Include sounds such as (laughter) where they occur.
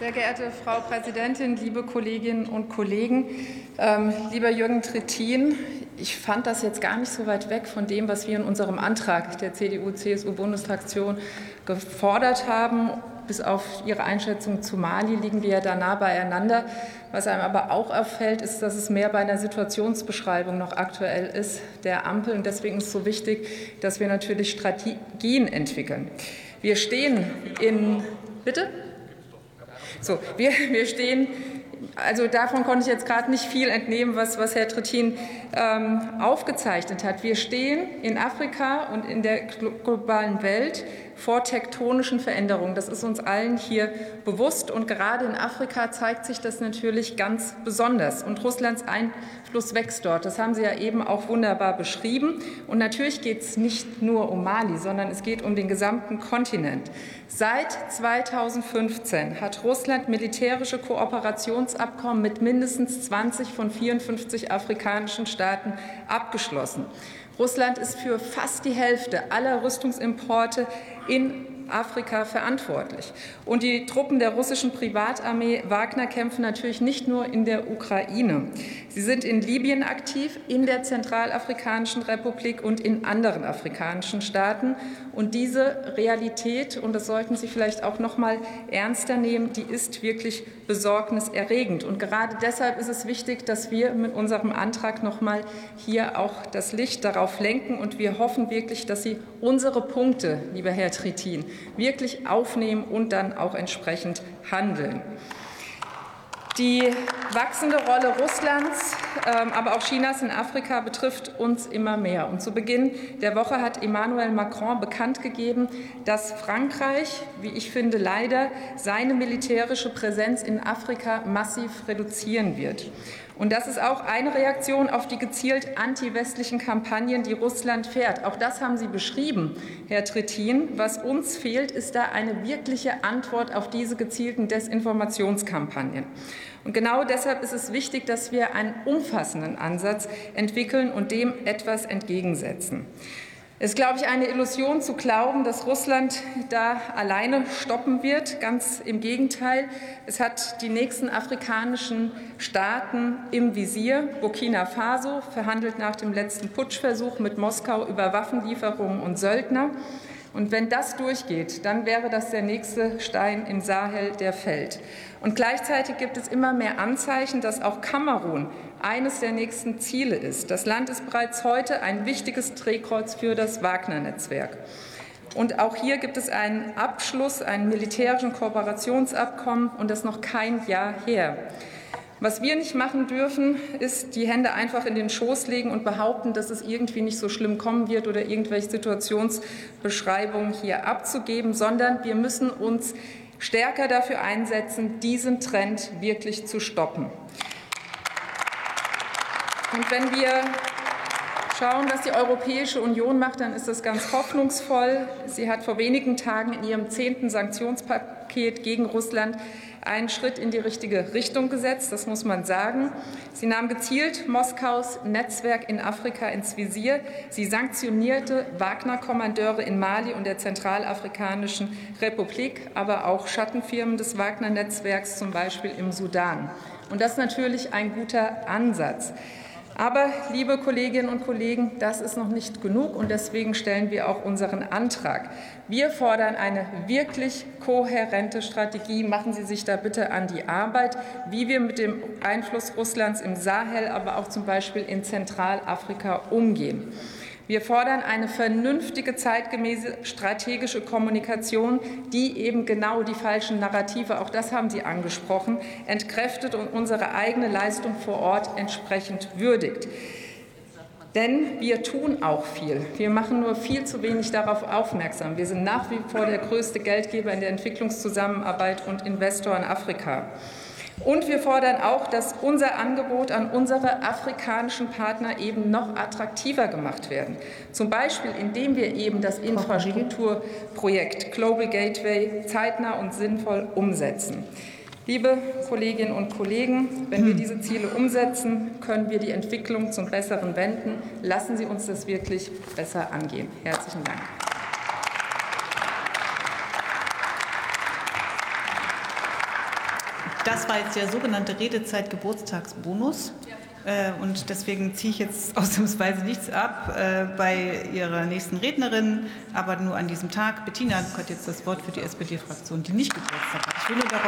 Sehr geehrte Frau Präsidentin, liebe Kolleginnen und Kollegen, ähm, lieber Jürgen Trittin, ich fand das jetzt gar nicht so weit weg von dem, was wir in unserem Antrag der CDU-CSU-Bundesfraktion gefordert haben. Bis auf Ihre Einschätzung zu Mali liegen wir ja da nah beieinander. Was einem aber auch auffällt, ist, dass es mehr bei einer Situationsbeschreibung noch aktuell ist der Ampel. Und deswegen ist es so wichtig, dass wir natürlich Strategien entwickeln. Wir stehen in. Bitte? So, wir, (laughs) wir stehen also davon konnte ich jetzt gerade nicht viel entnehmen, was, was Herr Trittin ähm, aufgezeichnet hat. Wir stehen in Afrika und in der globalen Welt vor tektonischen Veränderungen. Das ist uns allen hier bewusst. Und gerade in Afrika zeigt sich das natürlich ganz besonders. Und Russlands Einfluss wächst dort. Das haben Sie ja eben auch wunderbar beschrieben. Und natürlich geht es nicht nur um Mali, sondern es geht um den gesamten Kontinent. Seit 2015 hat Russland militärische Kooperationsabkommen mit mindestens 20 von 54 afrikanischen Staaten abgeschlossen. Russland ist für fast die Hälfte aller Rüstungsimporte in Afrika verantwortlich. Und die Truppen der russischen Privatarmee Wagner kämpfen natürlich nicht nur in der Ukraine. Sie sind in Libyen aktiv, in der Zentralafrikanischen Republik und in anderen afrikanischen Staaten. Und diese Realität, und das sollten Sie vielleicht auch noch mal ernster nehmen, die ist wirklich besorgniserregend. Und gerade deshalb ist es wichtig, dass wir mit unserem Antrag noch mal hier auch das Licht darauf lenken. Und wir hoffen wirklich, dass Sie unsere Punkte, lieber Herr Trittin, wirklich aufnehmen und dann auch entsprechend handeln. Die wachsende Rolle Russlands, ähm, aber auch Chinas in Afrika betrifft uns immer mehr. Und zu Beginn der Woche hat Emmanuel Macron bekannt gegeben, dass Frankreich, wie ich finde, leider seine militärische Präsenz in Afrika massiv reduzieren wird. Und das ist auch eine Reaktion auf die gezielt anti-westlichen Kampagnen, die Russland fährt. Auch das haben Sie beschrieben, Herr Trittin. Was uns fehlt, ist da eine wirkliche Antwort auf diese gezielten Desinformationskampagnen. Und genau deshalb ist es wichtig, dass wir einen umfassenden Ansatz entwickeln und dem etwas entgegensetzen. Es ist, glaube ich, eine Illusion zu glauben, dass Russland da alleine stoppen wird. Ganz im Gegenteil. Es hat die nächsten afrikanischen Staaten im Visier. Burkina Faso verhandelt nach dem letzten Putschversuch mit Moskau über Waffenlieferungen und Söldner. Und wenn das durchgeht, dann wäre das der nächste Stein im Sahel, der fällt. Und gleichzeitig gibt es immer mehr Anzeichen, dass auch Kamerun eines der nächsten Ziele ist. Das Land ist bereits heute ein wichtiges Drehkreuz für das Wagner-Netzwerk. Und auch hier gibt es einen Abschluss, einen militärischen Kooperationsabkommen, und das noch kein Jahr her. Was wir nicht machen dürfen, ist die Hände einfach in den Schoß legen und behaupten, dass es irgendwie nicht so schlimm kommen wird oder irgendwelche Situationsbeschreibungen hier abzugeben, sondern wir müssen uns stärker dafür einsetzen, diesen Trend wirklich zu stoppen. Und wenn wir schauen, was die Europäische Union macht, dann ist das ganz hoffnungsvoll. Sie hat vor wenigen Tagen in ihrem zehnten Sanktionspaket gegen Russland einen Schritt in die richtige Richtung gesetzt, das muss man sagen. Sie nahm gezielt Moskaus Netzwerk in Afrika ins Visier. Sie sanktionierte Wagner-Kommandeure in Mali und der Zentralafrikanischen Republik, aber auch Schattenfirmen des Wagner-Netzwerks, zum Beispiel im Sudan. Und das ist natürlich ein guter Ansatz. Aber, liebe Kolleginnen und Kollegen, das ist noch nicht genug und deswegen stellen wir auch unseren Antrag. Wir fordern eine wirklich kohärente Strategie. Machen Sie sich da bitte an die Arbeit, wie wir mit dem Einfluss Russlands im Sahel, aber auch zum Beispiel in Zentralafrika umgehen. Wir fordern eine vernünftige, zeitgemäße strategische Kommunikation, die eben genau die falschen Narrative, auch das haben Sie angesprochen, entkräftet und unsere eigene Leistung vor Ort entsprechend würdigt. Denn wir tun auch viel. Wir machen nur viel zu wenig darauf aufmerksam. Wir sind nach wie vor der größte Geldgeber in der Entwicklungszusammenarbeit und Investor in Afrika. Und wir fordern auch, dass unser Angebot an unsere afrikanischen Partner eben noch attraktiver gemacht werden. Zum Beispiel, indem wir eben das Infrastrukturprojekt Global Gateway zeitnah und sinnvoll umsetzen. Liebe Kolleginnen und Kollegen, wenn wir diese Ziele umsetzen, können wir die Entwicklung zum Besseren wenden. Lassen Sie uns das wirklich besser angehen. Herzlichen Dank. Das war jetzt der sogenannte Redezeit-Geburtstagsbonus. Äh, und deswegen ziehe ich jetzt (laughs) ausnahmsweise nichts ab äh, bei Ihrer nächsten Rednerin, aber nur an diesem Tag. Bettina hat jetzt das Wort für die SPD-Fraktion, die nicht Geburtstag hat. Ich will nur darauf